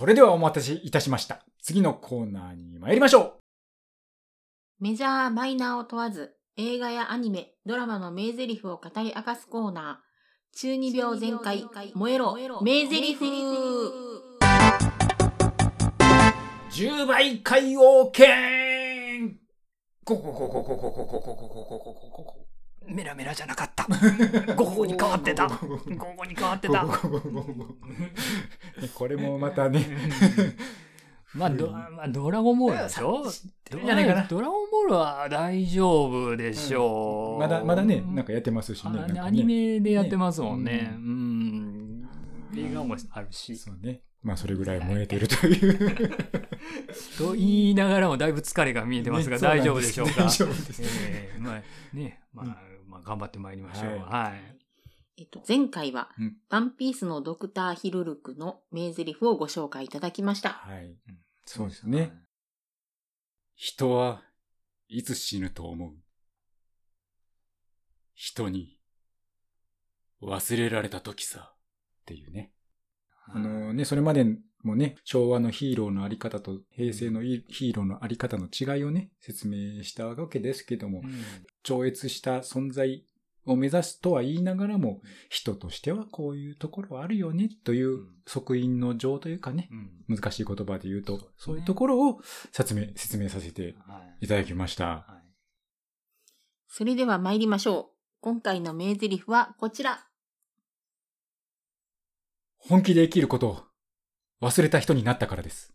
それではお待たせいたしました。次のコーナーに参りましょメジャー、マイナーを問わず、映画やアニメ、ドラマの名台詞を語り明かすコーナー、中二病全開、燃えろ、名台詞う !10 倍海王剣ゴゴゴゴゴゴゴゴゴゴゴゴゴゴメラメラじゃなかった。午後に変わってた。午後に変わってた。これもまたね、まあ、ドまあ、ドラゴンボールでしょ？じゃないかなドラゴンボールは大丈夫でしょう。まだ、まだね、なんかやってますしね。ねアニメでやってますもんね。ねうん。映画もあるし。そうね。まあ、それぐらい燃えてるという。と言いながらもだいぶ疲れが見えてますが、ね大丈夫でしょうか？大丈夫ですえーまあ、ね、まあ、まあ、頑張ってまいりましょう。はいはい。えっと、前回は、うんワンピースのドクターヒルルクの名台詞をご紹介いただきました。はい。そうですね。人はいつ死ぬと思う人に忘れられた時さ。っていうね。あのね、それまでもね、昭和のヒーローのあり方と平成のヒーローのあり方の違いをね、説明したわけですけどもう、ん超越した存在を目指すとは言いながらも、人としてはこういうところはあるよね、といううん即因の情というかね、うん難しい言葉で言うと、そうですねそういうところを説明、説明させてはいいただきました。はいそれでは参りましょう。今回の名台詞はこちら。本気で生きることを忘れた人になったからです。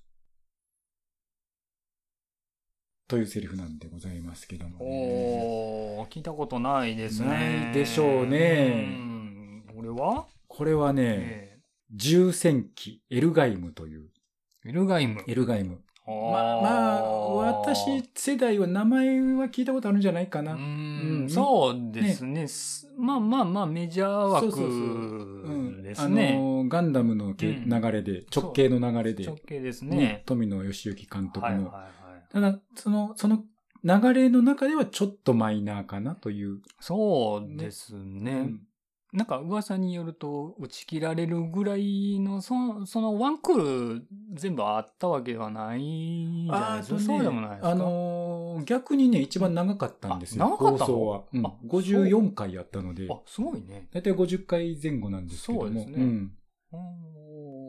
というセリフなんでございますけども、ね。おー、聞いたことないですね。ないでしょうねうんこれは？これはね、え重戦記エルガイムという、ーエルガイム。エルガイム。ままあ、まあ、私世代は名前は聞いたことあるんじゃないかな。ううんん、そうですね。すまあまあまあ、メジャーそうそうそう枠ですあね。の、ガンダムのけうん流れで、直系の流れで、直系ですねね。富野義行監督の。はいはいはい。ただ、その、その流れの中ではちょっとマイナーかなという。そうですね。うんなんか噂によると、打ち切られるぐらいの、その、そのワンクール全部あったわけではないじゃないですか？そうでもないですか？あのー逆にね、一番長かったんですよ。あ長かったの？放送は。うんあ54回やったので、あ、すごいね。だいたい50回前後なんですけども。そうですねん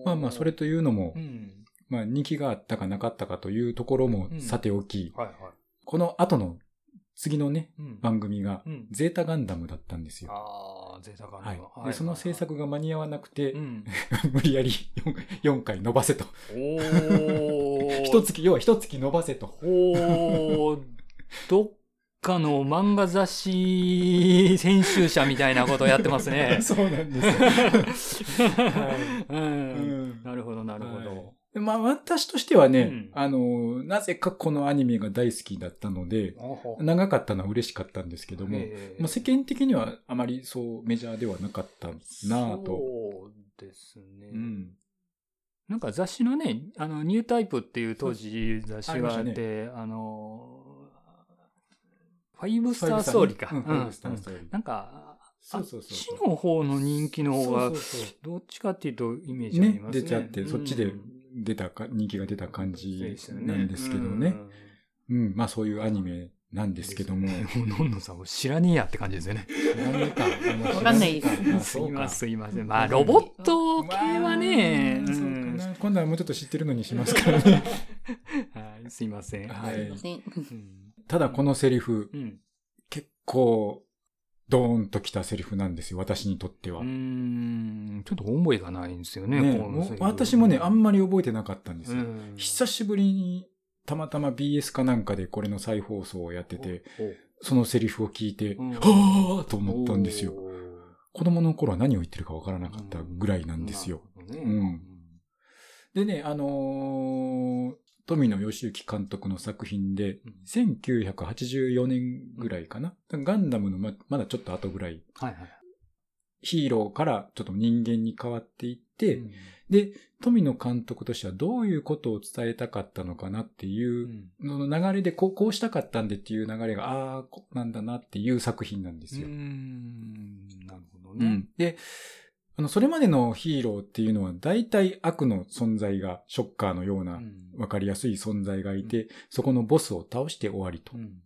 まあまあ、それというのも、うん。まあ人気があったかなかったかというところもうんさておき、はいはい。この後の次のね、うん。番組がうん。ゼータガンダムだったんですよ。ああ、贅沢はいな。で、その制作が間に合わなくて、うん。無理やり 4, 回伸ばせと。おー。一月、要は一月伸ばせと。おー、どっかの漫画雑誌編集者みたいなことやってますね。そうなんですよ。はう。うんんなるほど、なるほはいど。でまあ私としてはね、うんあの、なぜかこのアニメが大好きだったので、長かったのは嬉しかったんですけども、えーもう世間的にはあまりそうメジャーではなかったなぁと。そうですね。うん。なんか雑誌のね、あの、ニュータイプっていう当時雑誌があっありまて、あの、ファイブスターストーリーか。うんファイブスタうんーストーリー。なんか、そうそうそうあっちの方の人気の方がどっちかっていうとイメージありねますね。出ちゃって、そっちでうん出たか、人気が出た感じですよなんですけどね。うん、まあそういうアニメなんですけども。もう、のんのさん、知らねえやって感じですよね。何か わかんないですあすそうかいません、すいません。まあ、ロボット系はね、まあそうかうんな今度はもうちょっと知ってるのにしますからね。はい、すいません。はいすいません。うんただこのセリフ、うん。結構、ドーンときたセリフなんですよ、私にとっては。うーん、ちょっと覚えがないんですよね、ねも私もね、あんまり覚えてなかったんですよ。うん久しぶりに、たまたま BS かなんかでこれの再放送をやってて、そのセリフを聞いて、うんはぁーと思ったんですよ。子供の頃は何を言ってるかわからなかったぐらいなんですよ。。なるほどねうんでね、あのー富野義行監督の作品で、1984年ぐらいかな。ガンダムのままだちょっと後ぐらい、はいはい。ヒーローからちょっと人間に変わっていって、うんで、富野監督としてはどういうことを伝えたかったのかなっていうう、んの流れでこう、こうしたかったんでっていう流れが、ああ、なんだなっていう作品なんですよ。うーんなるほどね。うん。で、あの、それまでのヒーローっていうのは大体悪の存在が、ショッカーのようなわかりやすい存在がいて、そこのボスを倒して終わりと。うん。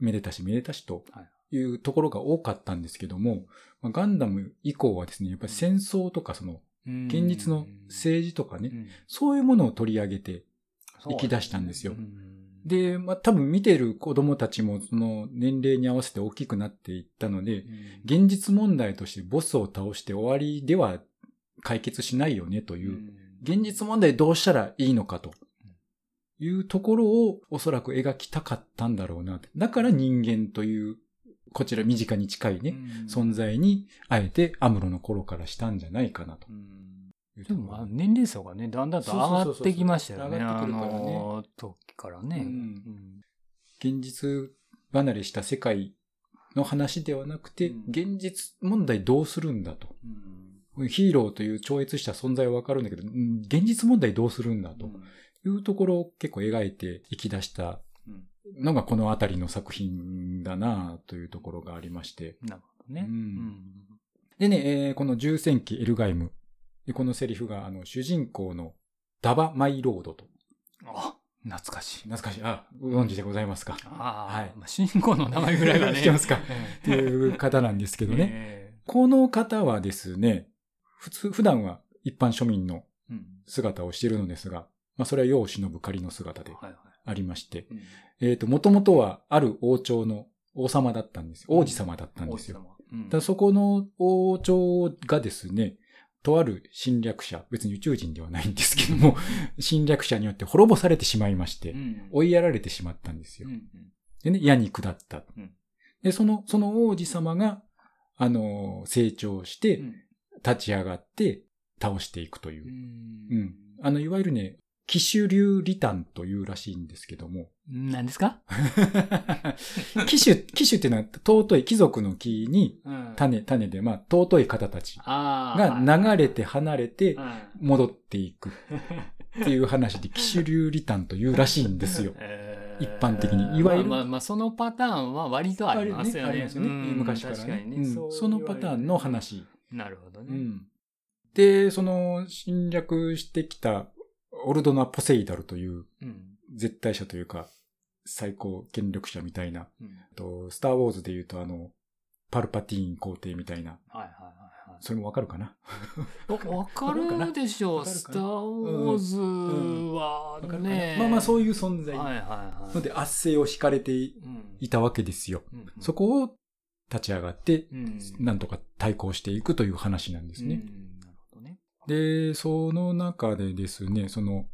めでたしめでたしとはい。いうところが多かったんですけども、まあガンダム以降はですね、やっぱり戦争とかその、うん。現実の政治とかね、うん。そういうものを取り上げて、そう生き出したんですよ。うんで、まあ多分見てる子供たちもその年齢に合わせて大きくなっていったので、うん。現実問題としてボスを倒して終わりでは解決しないよねという、現実問題どうしたらいいのかというところをおそらく描きたかったんだろうな。だから人間という、こちら身近に近いね、うん。存在に、あえてアムロの頃からしたんじゃないかなとでも。年齢層がね、だんだんと上がってきましたよね。上がってくるからねの時からね。うん現実離れした世界の話ではなくて、うん現実問題どうするんだと。うんヒーローという超越した存在はわかるんだけど、うん現実問題どうするんだというところを結構描いていき出したうんのがこのあたりの作品だなというところがありまして。なるほどね。でね、えーこの重戦記エルガイム。でこのセリフが、あの、主人公のダバ・マイロードと。あ、懐かしい。懐かしい。あ、ご存知でございますか？ああ、はいまあ主人公の名前ぐらいはね。知ってますか？えっていう方なんですけえどね。えこの方はですね、普通、普段は一般庶民の姿をしているのですが、まあ、それは世を忍ぶ仮の姿ではいはいありまして、うんえっ、と、もともとはある王朝の王様だったんですよ。王子様だったんですよ。うんだそこの王朝がですね、とある侵略者、別に宇宙人ではないんですけども、侵略者によって滅ぼされてしまいまして、うん追いやられてしまったんですよう。んでね、矢に下ったうん。で、その、その王子様が、あの、成長してう、ん立ち上がって、倒していくというう。んうん。あの、いわゆるね、騎手流リタンというらしいんですけども。何ですか？騎手、騎手っていうのは尊い貴族の木にうん種、種で、まあ、尊い方たちが流れて離れてうん戻っていくっていう話で、騎手流リタンというらしいんですよ。えー一般的にいわゆるまあまあまあ、そのパターンは割とありますよね。ありますよね。うん昔からねにね、うんそのパターンの。話。なるほどね。うん。で、その侵略してきたオルドナ・ポセイダルといううん。絶対者というか、最高権力者みたいな、うんあとスター・ウォーズで言うとあの、パルパティーン皇帝みたいな、はいはいはいはい。それもわかるかな？わ わかるでしょう。スター・ウォーズはわかるかな？ね。まあまあそういう存在。はいはいはい。ので圧政を敷かれていうん、たわけですよ。うんそ、こを立ち上がって、うん、なんとか対抗していくという話なんですね。で、その中でですね、その、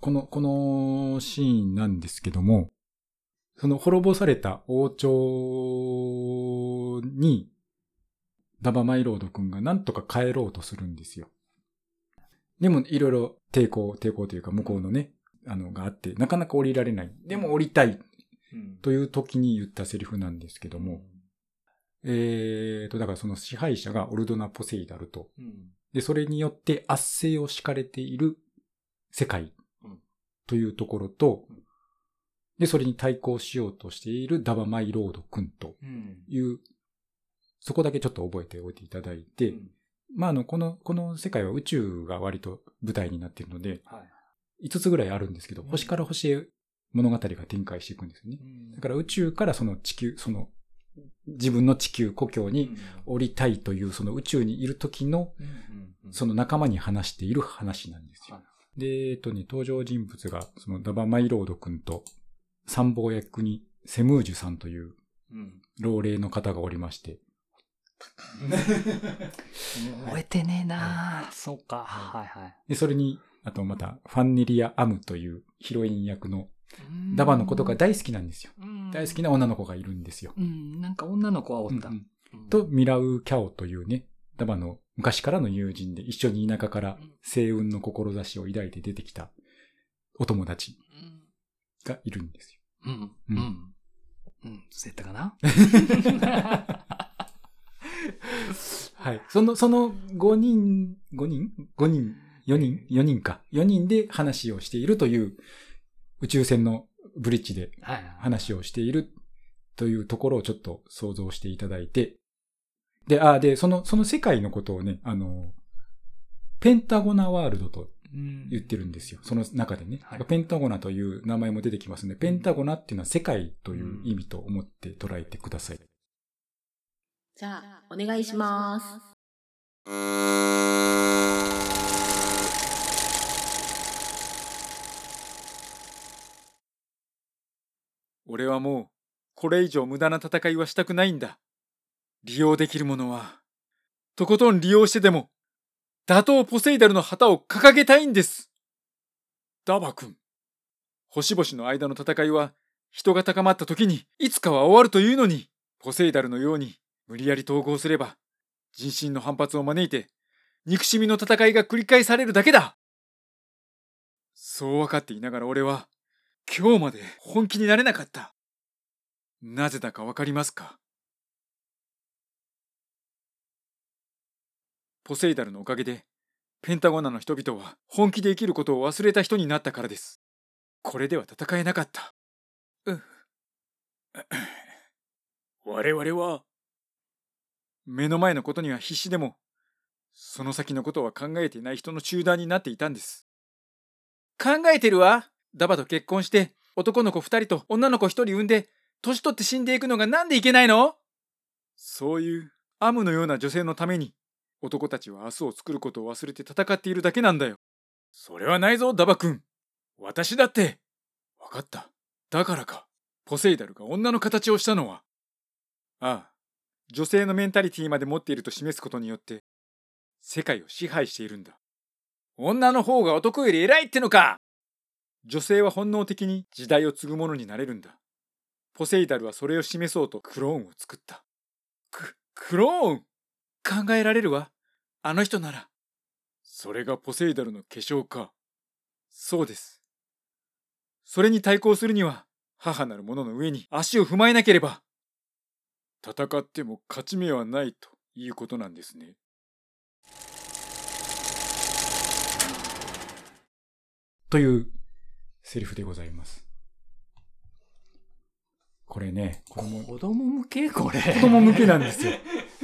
この、このシーンなんですけども、その滅ぼされた王朝に、ダバマイロード君がなんとか帰ろうとするんですよ。でも、いろいろ抵抗、抵抗というか向こうのね、あの、があって、なかなか降りられない。でも降りたいうん。という時に言ったセリフなんですけども、えーと、だからその支配者がオルドナ・ポセイダルと、うんで、それによって圧政を敷かれている世界うん。というところとうん、で、それに対抗しようとしているダバマイロード君とうん。いう、そこだけちょっと覚えておいていただいて、うん。まあ、あの、この、この世界は宇宙が割と舞台になっているので、はい。5つぐらいあるんですけど、うん。星から星へ物語が展開していくんですよね。うん。だから宇宙からその地球、その、自分の地球故郷に降りたいという、その宇宙にいる時の、うんうんうんその仲間に話している話なんですよ。はで、えっとね、登場人物が、そのダバマイロード君と、参謀役にセムージュさんといううん老齢の方がおりまして、覚えてねえなあそうか。はいはい。で、それに、あとまた、ファンネリア・アムというヒロイン役のダバのことが大好きなんですよ。大好きな女の子がいるんですよ。うん、なんか女の子はおった。うんうんと、ミラウ・キャオというね、ダバの昔からの友人で一緒に田舎から星雲の志を抱いて出てきたお友達がいるんですよ。うん。ううんん。うん。そうやったかな？はい。その、その5人、5人 ?5 人 ?4 人 ?4 人か。4人で話をしているという宇宙船のブリッジではい。話をしているというところをちょっと想像していただいて、で、あ、で、その、その世界のことをね、あの、ペンタゴナワールドと言ってるんですよ。その中でね。はいペンタゴナという名前も出てきますので、ペンタゴナっていうのは世界という意味と思って捉えてください。じゃあ、お願いします。俺はもう、これ以上無駄な戦いはしたくないんだ。利用できるものは、とことん利用してでも、打倒ポセイダルの旗を掲げたいんです。ダバ君。星々の間の戦いは、人が高まった時に、いつかは終わるというのに、ポセイダルのように、無理やり統合すれば、人心の反発を招いて、憎しみの戦いが繰り返されるだけだ。そう分かっていながら俺は、今日まで本気になれなかった。なぜだかわかりますか？ポセイダルのおかげで、ペンタゴナの人々は本気で生きることを忘れた人になったからです。これでは戦えなかった。う我々は、目の前のことには必死でも、その先のことは考えていない人の集団になっていたんです。考えてるわ。ダバと結婚して、男の子二人と女の子一人産んで、年取って死んでいくのがなんでいけないの？そういう、アムのような女性のために、男たちは明日を作ることを忘れて戦っているだけなんだよ。それはないぞ、ダバ君。私だって。わかった。だからか。ポセイダルが女の形をしたのは。ああ。女性のメンタリティまで持っていると示すことによって、世界を支配しているんだ。女の方が男より偉いってのか女性は本能的に時代を継ぐ者になれるんだ。ポセイダルはそれを示そうとクローンを作った。ク、クローン？考えられるわ。あの人なら。それがポセイダルの化粧か。そうです。それに対抗するには、母なる者の上に足を踏まえなければ。戦っても勝ち目はないということなんですね。というセリフでございます。これね、子供向け？これ。子供向けなんですよ。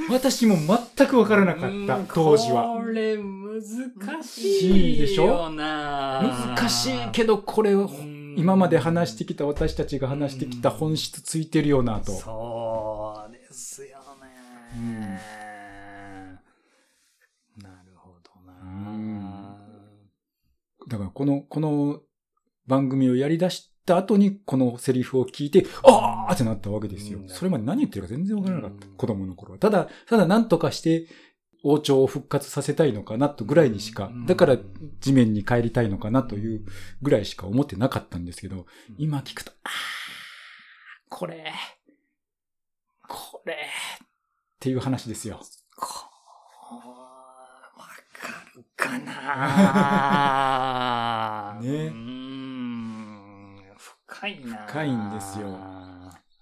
私も全くわからなかった、当時は。これ難しいでしょ難しいけど、これを今まで話してきた私たちが話してきた本質ついてるよなと。そうですよね。なるほどな。だからこの、この番組をやり出した後にこのセリフを聞いて、あーってなったわけですよう。んそれまで何言ってるか全然わからなかったう。ん子供の頃は。ただ、ただ何とかして王朝を復活させたいのかなとぐらいにしかうん、だから地面に帰りたいのかなというぐらいしか思ってなかったんですけど、今聞くと、あー、これ、これ、っていう話ですよ。こわかるかな ね深いな深いんですよ。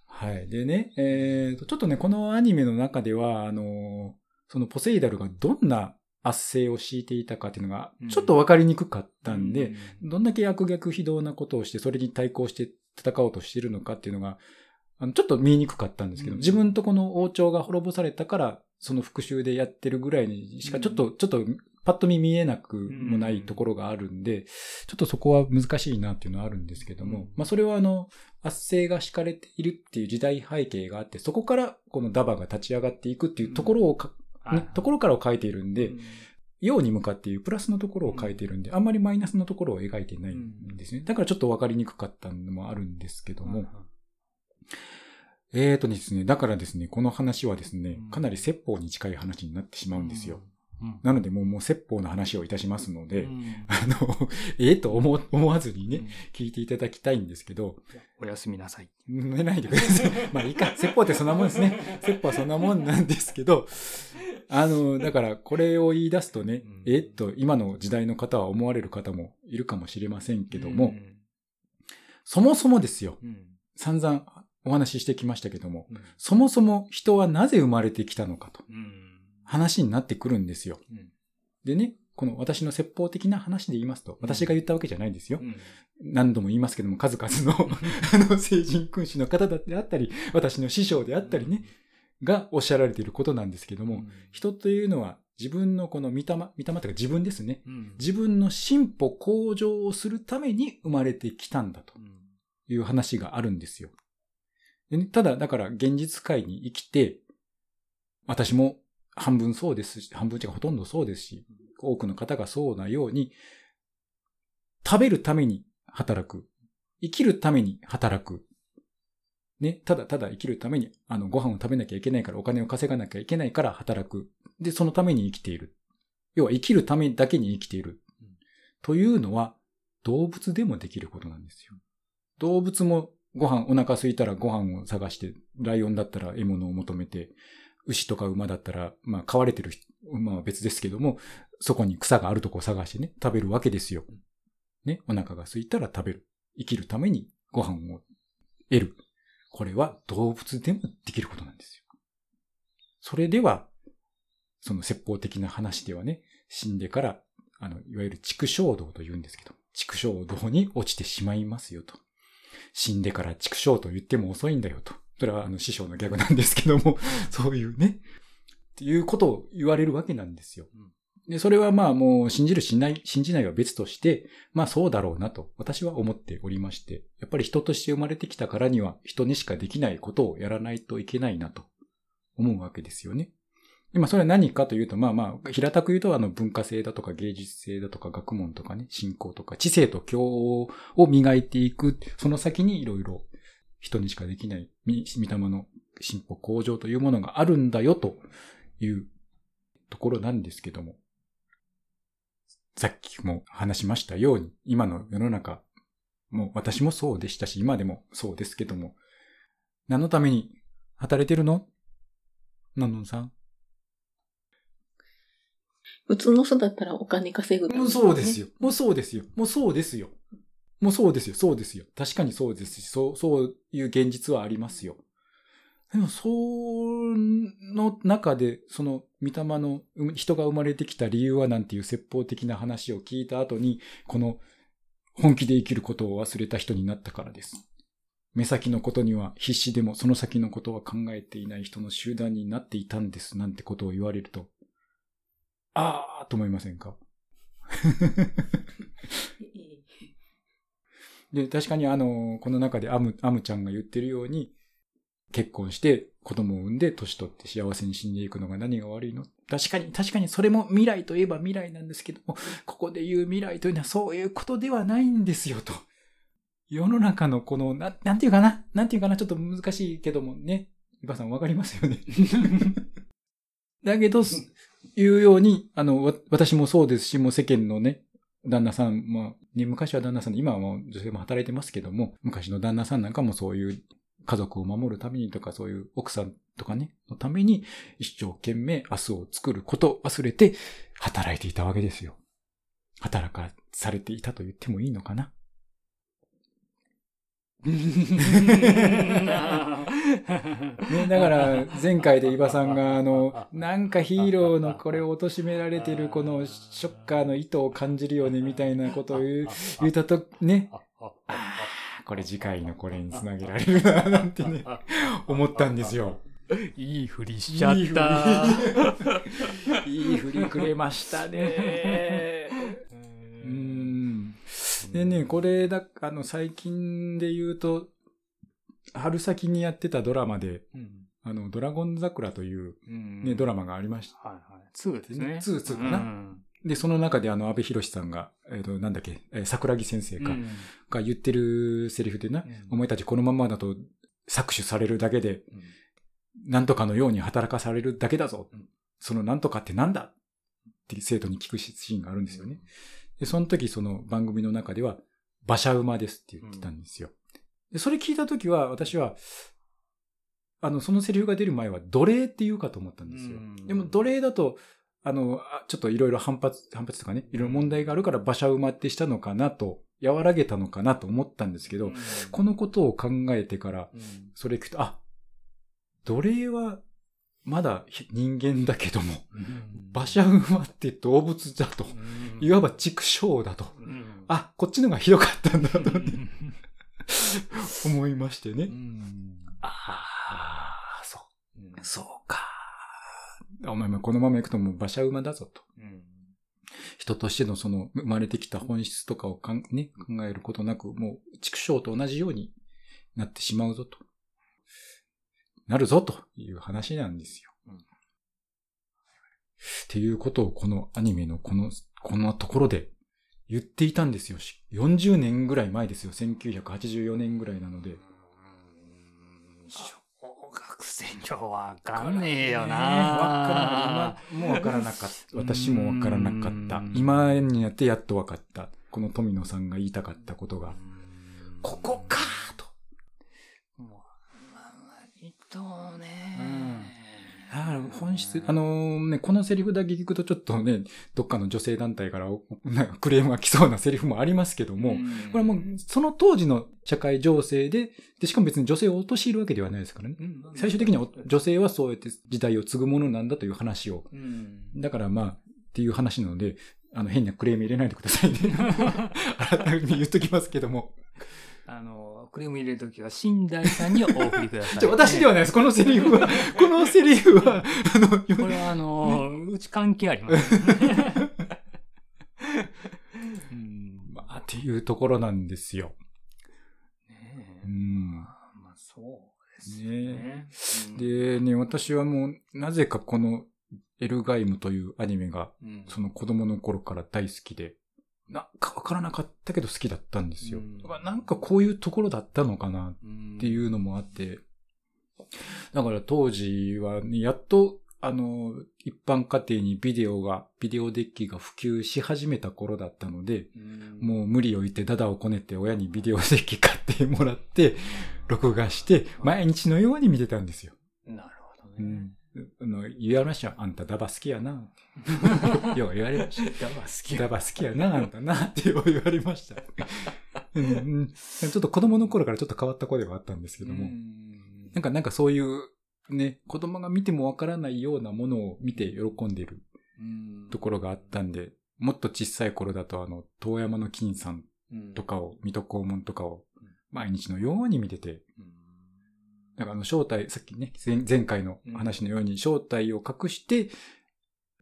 はい。でね、えーと、ちょっとね、このアニメの中では、あの、そのポセイダルがどんな圧政を敷いていたかっていうのがうん、ちょっとわかりにくかったんで、うどんだけ悪逆非道なことをして、それに対抗して戦おうとしているのかっていうのが、あのちょっと見えにくかったんですけど、うん。自分とこの王朝が滅ぼされたから、その復讐でやってるぐらいにしか、ちょっと、ちょっと、パッと見見えなくもないところがあるんで、ちょっとそこは難しいなっていうのはあるんですけども、うん。まあそれはあの、圧政が敷かれているっていう時代背景があって、そこからこのダバが立ち上がっていくっていうところをか、ね、ところからを書いているんで、陽に向かっていうプラスのところを書いているんで、あんまりマイナスのところを描いていないんですね。だからちょっとわかりにくかったのもあるんですけども、えーとですね、だからですね、この話はですねうん、かなり説法に近い話になってしまうんですよ。。うん。なのでもう、もう説法の話をいたしますので、うん。あの、ええと思思わずにね、うん。聞いていただきたいんですけど、おやすみなさい。寝ないでください。まあいいか、説法ってそんなもんですね。説法はそんなもんなんですけど、あの、だからこれを言い出すとね、うん。えっと、今の時代の方は思われる方もいるかもしれませんけども、そもそもですよ、散々お話ししてきましたけども、うん。そもそも人はなぜ生まれてきたのかと。うん話になってくるんですよ。うんでね、この私の説法的な話で言いますと、私が言ったわけじゃないんですよ。うん何度も言いますけども、数々の あの、聖人君主の方であったり、私の師匠であったりね、がおっしゃられていることなんですけども、人というのは自分のこの見たま、見たまというか自分ですね。自分の進歩向上をするために生まれてきたんだという話があるんですよ。ただ、だから現実界に生きて、私も半分そうですし、半分違うほとんどそうですし、多くの方がそうなように、食べるために働く。生きるために働く。ね、ただただ生きるために、あの、ご飯を食べなきゃいけないから、お金を稼がなきゃいけないから働く。で、そのために生きている。要は生きるためだけに生きている。というのは、動物でもできることなんですよ。動物もご飯、お腹空いたらご飯を探して、ライオンだったら獲物を求めて、牛とか馬だったら、まあ、飼われてる馬は別ですけども、そこに草があるとこを探してね、食べるわけですよ。ね、お腹が空いたら食べる。生きるためにご飯を得る。これは動物でもできることなんですよ。それでは、その説法的な話ではね、死んでから、あの、いわゆる畜生道と言うんですけど、畜生道に落ちてしまいますよと。死んでから畜生と言っても遅いんだよと。それはあの師匠のギャグなんですけども、そういうね、っていうことを言われるわけなんですよ。で、それはまあもう信じる信ない、信じないは別として、まあそうだろうなと私は思っておりまして、やっぱり人として生まれてきたからには人にしかできないことをやらないといけないなと思うわけですよね。今それは何かというと、まあまあ、平たく言うとあの文化性だとか芸術性だとか学問とかね、信仰とか知性と教を磨いていく、その先にいろいろ人にしかできない見見た目の進歩向上というものがあるんだよというところなんですけども、さっきも話しましたように、今の世の中、もう私もそうでしたし、今でもそうですけども、何のために働いてるの？のんのんさん。普通の人だったらお金稼ぐためもうそうですよ。もうそうですよ。もうそうですよ。もうそうですよ。そうですよ。確かにそうですし、そう、そういう現実はありますよ。でも、その中で、その、御霊の、人が生まれてきた理由はなんていう説法的な話を聞いた後に、この、本気で生きることを忘れた人になったからです。目先のことには必死でもその先のことは考えていない人の集団になっていたんですなんてことを言われると、あーと思いませんか？で、確かにあの、この中でアム、アムちゃんが言ってるように、結婚して子供を産んで年取って幸せに死んでいくのが何が悪いの？確かに、確かにそれも未来といえば未来なんですけども、ここで言う未来というのはそういうことではないんですよと。世の中のこの、ななんていうかな？なんていうかな？ちょっと難しいけどもね。伊庭さんわかりますよね？だけど、すいうように、あの、わ私もそうですし、もう世間のね、旦那さん、まあ、ね、昔は旦那さんで、今はもう女性も働いてますけども、昔の旦那さんなんかもそういう家族を守るためにとか、そういう奥さんとかね、のために、一生懸命明日を作ることを忘れて、働いていたわけですよ。働かされていたと言ってもいいのかな？ね、だから、前回で伊庭さんが、あの、なんかヒーローのこれを貶められてるこのショッカーの意図を感じるよね、みたいなことを言う、言ったと、ね、ああ、これ次回のこれにつなげられるな、なんてね、思ったんですよ。いいふりしちゃった。いい振りくれましたね。うーん。でね、これだ、あの、最近で言うと、春先にやってたドラマで、うんあの、ドラゴン桜という、うんね、ドラマがありました。はいはい。2ですね。ツーツーかなうんで、その中であの、安部寛さんが、えっ、と、なんだっけ、えー桜木先生か、うんが言ってるセリフでな、お前たちこのままだと搾取されるだけで、なんとかのように働かされるだけだぞ。うんそのなんとかってなんだ？って生徒に聞くシーンがあるんですよね。で、その時その番組の中では、馬車馬ですって言ってたんですよ。で、それ聞いた時は、私は、あの、そのセリフが出る前は奴隷って言うかと思ったんですよ。うん。でも奴隷だと、あの、あちょっといろいろ反発、反発とかね、いろいろ問題があるから馬車馬ってしたのかなと、和らげたのかなと思ったんですけど、このことを考えてから、うん。それ聞くと、あ、奴隷はまだ人間だけども、馬車馬って動物だと、いわば畜生だと。うん。あ、こっちのがひどかったんだとうん 思いましてね。うんああ、そっうんそうか。お前もこのまま行くともう馬車馬だぞと。うん人としてのその生まれてきた本質とかをかん、ね、考えることなく、もう畜生と同じようになってしまうぞと。なるぞという話なんですよ。うんっていうことをこのアニメのこの、こんなところで言っていたんですよ。し40年ぐらい前ですよ。1984年ぐらいなので。小学生にはわかんねえよな。わからない。今もわからなかった。私もわからなかったうん。今になってやっとわかった。この富野さんが言いたかったことが。ここかと。もう、まあ、割とね。だから本質、あのね、このセリフだけ聞くとちょっとね、どっかの女性団体からおなんかクレームが来そうなセリフもありますけども、んこれはもうその当時の社会情勢で、で、しかも別に女性を陥るわけではないですからね。うん最終的には女性はそうやって時代を継ぐものなんだという話を。うんだからまあ、っていう話なので、あの、変なクレーム入れないでくださいね。改めて言っときますけども。あの、クレーム入れるときは、新大さんにお送りください。ちょ私ではないです。このセリフは、このセリフは、あの、これは、あの、うち関係あります。うんまあ、っていうところなんですよ。ねえうん。まあ、そうですよね。うん、でね、私はもう、なぜかこの、エルガイムというアニメが、うんその子供の頃から大好きで、なんかわからなかったけど好きだったんですよ。なんかこういうところだったのかなっっていうのもあって、だから当時はね、やっと、あの、一般家庭にビデオが、ビデオデッキが普及し始めた頃だったので、もう無理を言ってダダをこねて親にビデオデッキ買ってもらって、録画して、毎日のように見てたんですよ。うん。なるほどね。うん。あの、言われましたよ。あんたダバ好きやな。よう言われました。ダバ好きダバ好きやな、あんたな、ってよう言われました。うんうん、ちょっと子供の頃からちょっと変わった子ではあったんですけども、うん。なんか、なんかそういう、ね、子供が見てもわからないようなものを見て喜んでいるうん。ところがあったんで、もっと小さい頃だとあの、遠山の金さんうんとかを、水戸黄門とかをうん。毎日のように見てて、うんだからあの正体、さっきね、前前回の話のように正体を隠して、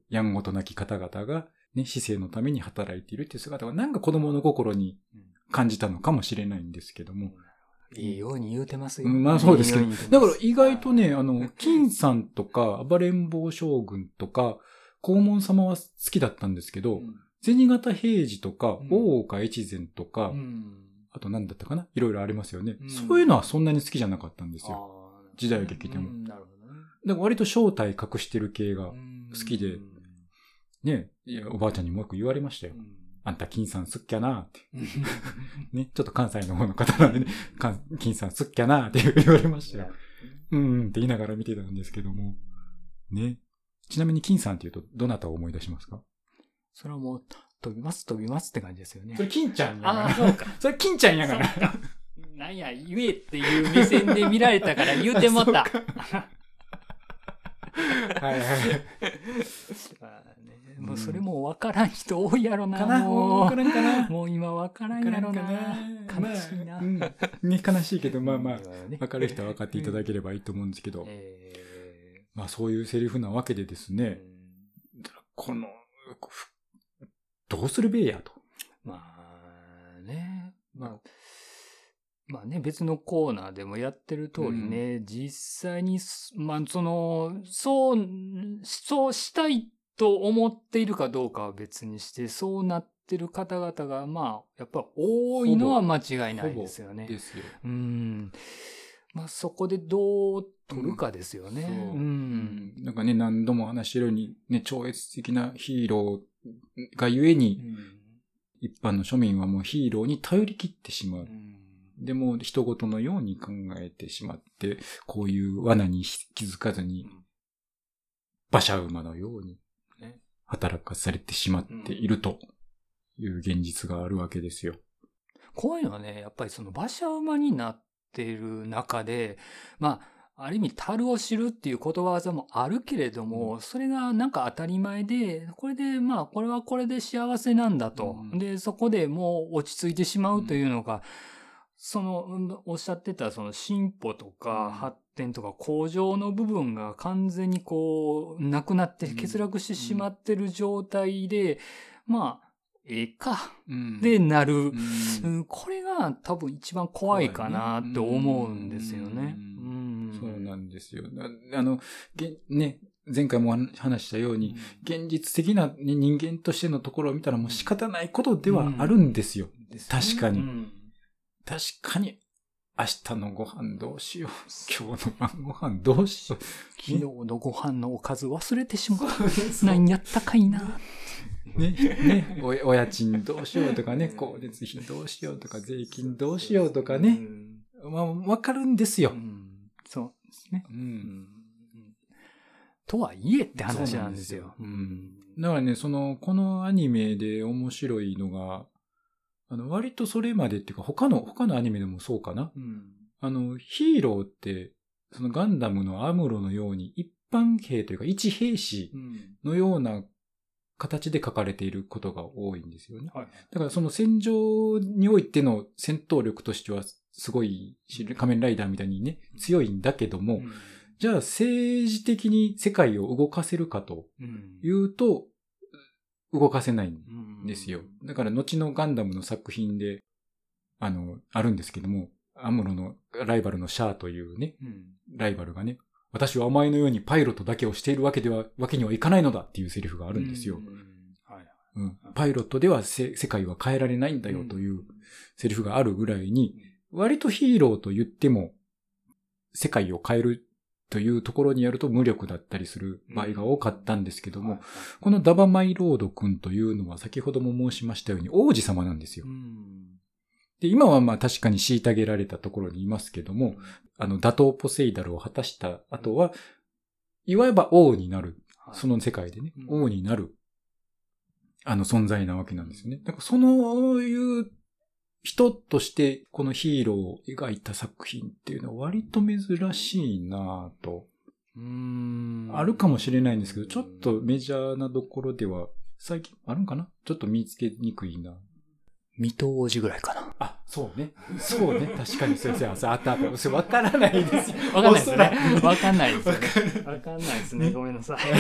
やんごとなき方々が、ね、市政のために働いているっていう姿がなんか子供の心に感じたのかもしれないんですけども。いいように言うてますよ。うんまあそうですけどいいだから意外とね、あの、金さんとか、暴れん坊将軍とか、黄門様は好きだったんですけど、銭形平次とか、うん。大岡越前とか、うんあと何だったかな？いろいろありますよね、うん。そういうのはそんなに好きじゃなかったんですよ。時代劇でも。うんなるほどね。だから割と正体隠してる系が、うん。好きで。ね、いやおばあちゃんにもよく言われましたよ。うん。あんた金さんすっきゃなって。う んね、ちょっと関西の方の方なんでね、金さんすっきゃなって言われましたよ。うんうんって言いながら見てたんですけども。ね。ちなみに金さんって言うと、どなたを思い出しますか？それはもう、飛びます、飛びますって感じですよね。れ金ちゃんああ、そうか。それ金ちゃんや か。なんや、言えっていう目線で見られたから言うてもった。はいはい。もうそれも分からん人多いやろな。かな？もうわからんかな？もう今分からんやろな。悲しいな。ね、悲しいけど、まあまあ、ねわかる人は分かっていただければいいと思うんですけど、えまあそういうセリフなわけでですーね、この、ふどうするべえやと。まあね、まあ、まあね、別のコーナーでもやってる通りね、実際にす、まあその、そう、そうしたいと思っているかどうかは別にして、そうなってる方々が、まあ、やっぱ多いのは間違いないですよね。ですよ。うん。まあそこでどう取るかですよね。そううん。なんかね、何度も話してるように、ね、超越的なヒーローがゆえに、一般の庶民はもうヒーローに頼り切ってしまう。でも、人事のように考えてしまって、こういう罠に気づかずに、馬車馬のようにね、働かされてしまっているという現実があるわけですよ。こういうのはね、やっぱりその馬車馬になっている中で、まあ、ある意味、樽を知るっていうことわざもあるけれども、それがなんか当たり前で、これで、まあ、これはこれで幸せなんだと。うん。で、そこでもう落ち着いてしまうというのが、その、うんおっしゃってたその進歩とかうん。発点とか向上の部分が完全にこう、なくなって欠落してしまってる状態で、まあ、ええか、うん。でなる、うん。うんこれが多分一番怖いかなって思うんですよね。ううんなんですよ。ああの、げね、前回も話したように、現実的な、ね、人間としてのところを見たらもう仕方ないことではあるんですよ。です確かにうん確かに、明日のご飯どうしよう。今日の晩ご飯どうしよう。昨日のご飯のおかず忘れてしまった。何やったかいな。ね、ね、おお家賃どうしようとかね、光熱費どうしようとか、税金どうしようとかうね、ん。まあ、わかるんですよう。んそうですね。う。うんんとはいえって話なんですよ。そうなんですよだからね、その、このアニメで面白いのが、あの、割とそれまでっていうか、他の、他のアニメでもそうかな。うんあの、ヒーローって、そのガンダムのアムロのように、一般兵というか、一兵士うんのような形で書かれていることが多いんですよね。はいだからその戦場においての戦闘力としてはすごいし、仮面ライダーみたいにね、強いんだけども、うん。じゃあ政治的に世界を動かせるかとうん。いうと、動かせないんうんですよ。だから後のガンダムの作品で、あの、あるんですけども、アムロのライバルのシャアというね、うん。ライバルがね、私はお前のようにパイロットだけをしているわけでは、わけにはいかないのだっていうセリフがあるんですよ。うん。はいうん、パイロットではせ世界は変えられないんだよというセリフがあるぐらいに、割とヒーローと言っても、世界を変えるというところにやると無力だったりする場合が多かったんですけども、このダバマイロード君というのは先ほども申しましたように王子様なんですよう。んで、今はまあ確かに虐げられたところにいますけども、あの、打倒ポセイダルを果たした後は、いわば王になる。はいその世界でね、うん王になる、あの存在なわけなんですよね。だからそのいう人としてこのヒーローを描いた作品っていうのは割と珍しいなぁと。うんあるかもしれないんですけど、ちょっとメジャーなところでは最近あるんかな？ちょっと見つけにくいな。水戸王子ぐらいかな。あ、そうね。そうね。確かに先生、あったあった。それ分からないです よ。わかんないですねおそらく。わかんないですよね。わかんないですね。ごめんなさい。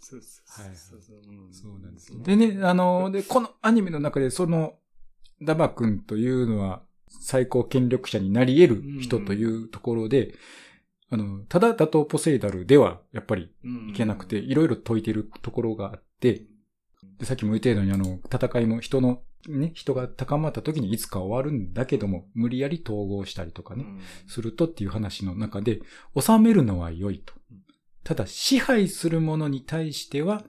そうそうはいそうそう。うん。そうなんです。でね、あの、で、このアニメの中でその、ダバ君というのは最高権力者になり得る人というところで、あの、ただ打倒ポセイダルではやっぱりうん。いけなくて、いろいろ解いてるところがあって、で、さっきも言ったようにあの、戦いも人の、ね、人が高まった時にいつか終わるんだけども、無理やり統合したりとかね、うん。するとっていう話の中で、収めるのは良いと。ただ、支配するものに対しては、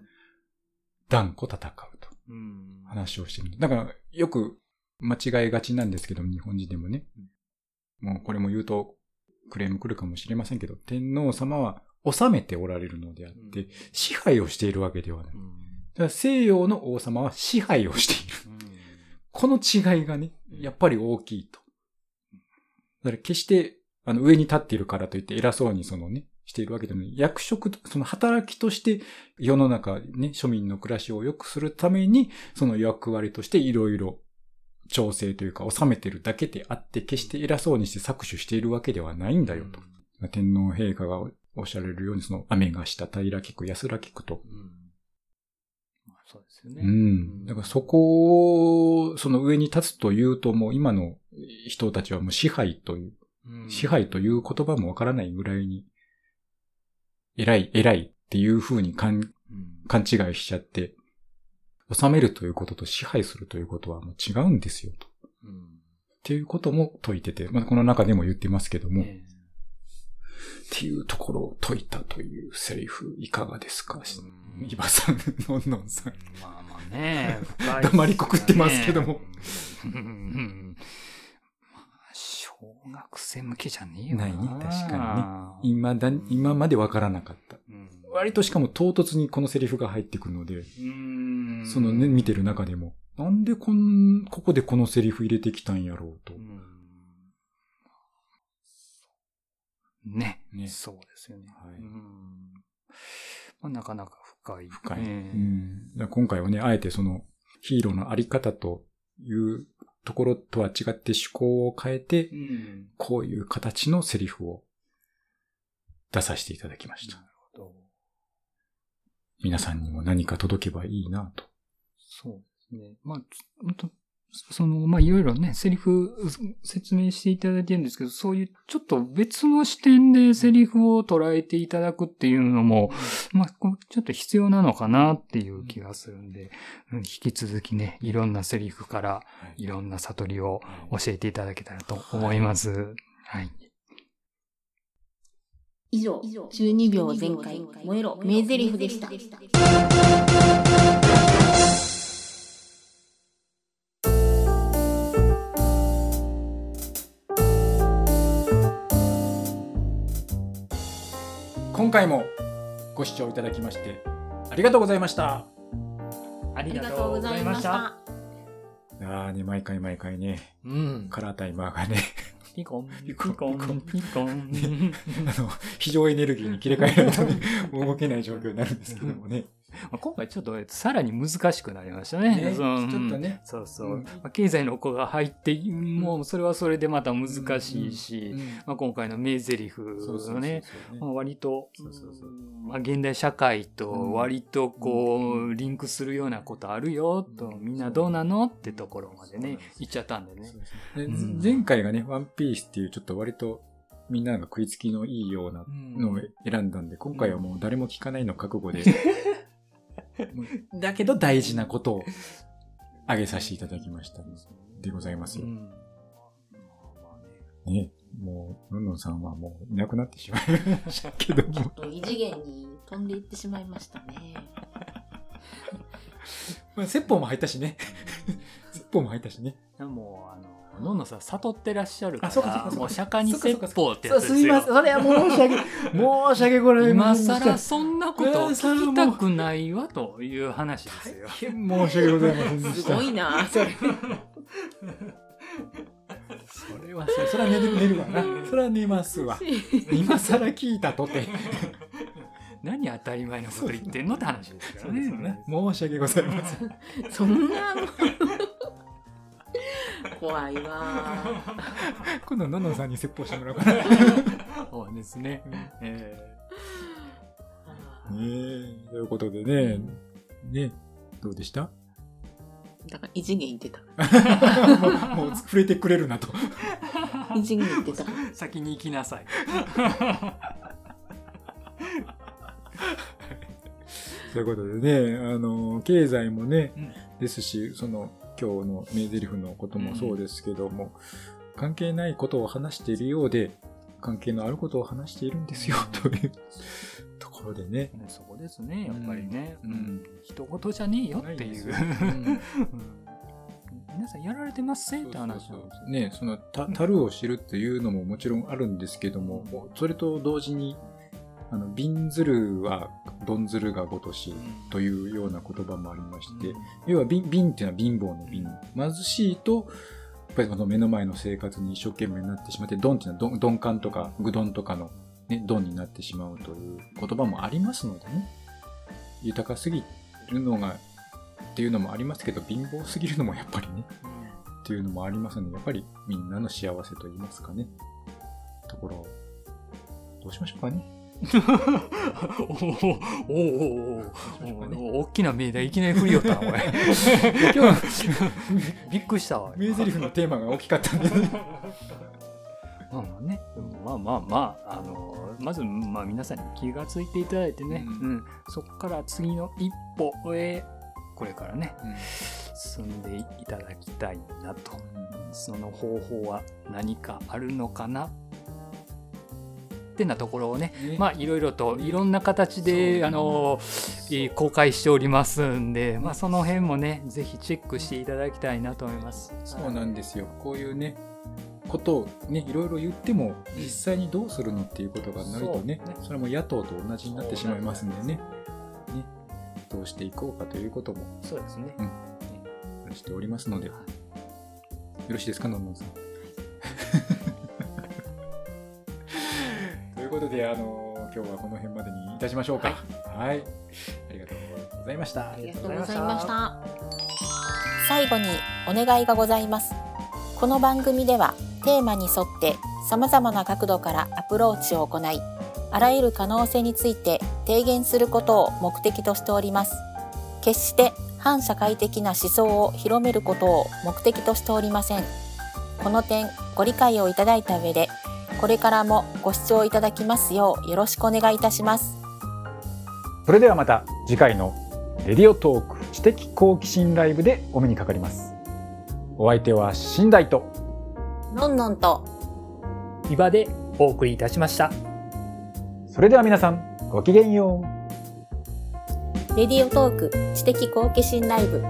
断固戦うとうん話をしてる。だから、よく間違えがちなんですけど、日本人でもね。もうこれも言うと、クレーム来るかもしれませんけど、天皇様は治めておられるのであって、うん支配をしているわけではない。だうんから西洋の王様は支配をしている。この違いがね、やっぱり大きいと。だから決して、あの、上に立っているからといって偉そうにそのね、しているわけでもない。役職と、その働きとして世の中ね、庶民の暮らしを良くするために、その役割としていろいろ調整というか収めてるだけであって、決して偉そうにして搾取しているわけではないんだよと。天皇陛下がおっしゃられるように、その雨がした平きく安らきくと。うんまあそうですよね。うん。だからそこを、その上に立つというともう今の人たちはもう支配という、うん支配という言葉もわからないぐらいに、偉い、偉いっていう風に勘うん。勘違いしちゃって、治めるということと支配するということはもう違うんですよと。うん。っていうことも解いてて、まあ、この中でも言ってますけども、えっていうところを解いたというセリフいかがですか？えうん。イバさん、のんのんさん。まあまあね、ね。黙りこくってますけども。小学生向けじゃねえよな。ない？ね確かに今だ、今までわからなかった。うん。割としかも唐突にこのセリフが入ってくるので、うん。そのね、見てる中でも、なんでこん、ここでこのセリフ入れてきたんやろうと。う。ん。ね。ね。そうですよね。はい。うん。まあ、なかなか深い。深い。ええ。うん。今回はね、あえてそのヒーローのあり方というところとは違って思考を変えて、うん。こういう形のセリフを出させていただきました。皆さんにも何か届けばいいなと。そうですね。まあ、その、まあ、いろいろね、セリフ説明していただいてるんですけど、そういうちょっと別の視点でセリフを捉えていただくっていうのも、まあ、ちょっと必要なのかなっていう気がするんで、うん引き続きね、いろんなセリフからいろんな悟りを教えていただけたらと思います。はい。以上、12秒全開、燃えろ、名台詞でした。回もご視聴いただきましてありがとうございました。あありがとうございました。ああね、毎回毎回ね、うん。カラータイマーがね、ピコン、ピピココンン、ピコン。あの、非常エネルギーに切り替えないと 動けない状況になるんですけどもね。まあ今回ちょっとさらに難しくなりましたね。ね。そのちょっとね。そうそう。うん。まあ経済の子が入って、もうそれはそれでまた難しいし、うん。まあ、今回の名台詞のね、割とまあ、現代社会とうん。割とこう、リンクするようなことあるよと、うん。みんなどうなのってところまでね言っちゃったんでね。でうん。前回がね、ワンピースっていうちょっと割とみんなが食いつきのいいようなのを選んだんで、今回はもう誰も聞かないの覚悟で。だけど大事なことを挙げさせていただきましたでございますよ。うんね、もう、のんのんさんはもういなくなってしまいましたけども。異次元に飛んでいってしまいましたね。まあ、説法も入ったしね。説法も入ったしね。いやもう、あの、のんのんさん悟ってらっしゃるかあそうかそうら、もう釈迦に説法ってやつですよ。すいません。それは申し訳、申し訳ございま今せんでした。更そんなこと聞きたくないわという話ですよ。申し訳ございませんですした。ごいな、それ。それはそう、それは寝る寝るわな。それは寝ますわ。今更聞いたとて。何当たり前のこと言ってんのって話ですからね。申し訳ございません。そんな、怖いわ。今度、のんのんさんに説法してもらおうかな。ね そうですね。ええ、ということでね、ね、どうでした？だから異次元行ってた。もう、もう触れてくれるなと。異次元行ってた。ー先に行きなさい。ということでね、あの、経済もね、うんですし、その、今日の名台詞のこともそうですけども、関係ないことを話しているようで、関係のあることを話しているんですよ、というところでね。ねそこですね、やっぱりね。ううんん。一言じゃねえよっていう。うんうん皆さんやられてますせって話なんですよ。ね、その、た、樽を知るっていうのももちろんあるんですけども、もうそれと同時に、あの、瓶ずるは、どんずるがごとし、というような言葉もありまして、要は瓶、瓶っていうのは貧乏の瓶。貧しいと、やっぱりこの目の前の生活に一生懸命になってしまって、ドンっていうのはどん鈍感とか、ぐどんとかの、ね、ドンになってしまうという言葉もありますのでね。豊かすぎるのが、っていうのもありますけど、貧乏すぎるのもやっぱりね、っていうのもありますので、やっぱりみんなの幸せと言いますかね。ところを、どうしましょうかね。おおおおおお大きな命題いきなり振りよったな、これ。今日、びっくりしたわ。名台詞のテーマが大きかったんで、まあまあね、まあまあまあ、あのまず、まあ皆さんに気がついていただいてね、ううんそこから次の一歩へ、これからね、進んでいただきたいなと。その方法は何かあるのかなってなところをね、ね。まあいろいろといろんな形で、あのえー公開しておりますんで、まあその辺もね、ぜひチェックしていただきたいなと思います。そうなんですよ。こういうね、ことをね、いろいろ言っても、実際にどうするのっていうことがなるとね、ね。それも野党と同じになってしまいますんでね、ね、どうしていこうかということもそうですね。話しておりますので、よろしいですか、のんのんさん。ことで、あの、今日はこの辺までにいたしましょうか。はい。ありがとうございました。ありがとうございました。最後にお願いがございますこの番組ではテーマに沿って様々な角度からアプローチを行い、あらゆる可能性について提言することを目的としております。決して反社会的な思想を広めることを目的としておりません。この点ご理解をいただいた上で、これからもご視聴いただきますようよろしくお願いいたします。それではまた次回のレディオトーク知的好奇心ライブでお目にかかります。お相手は寝台とのんのんと岩でお送りいたしました。それでは皆さんごきげんよう。レディオトーク知的好奇心ライブ。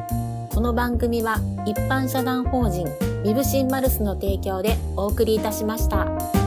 この番組は一般社団法人ミブシンマルスの提供でお送りいたしました。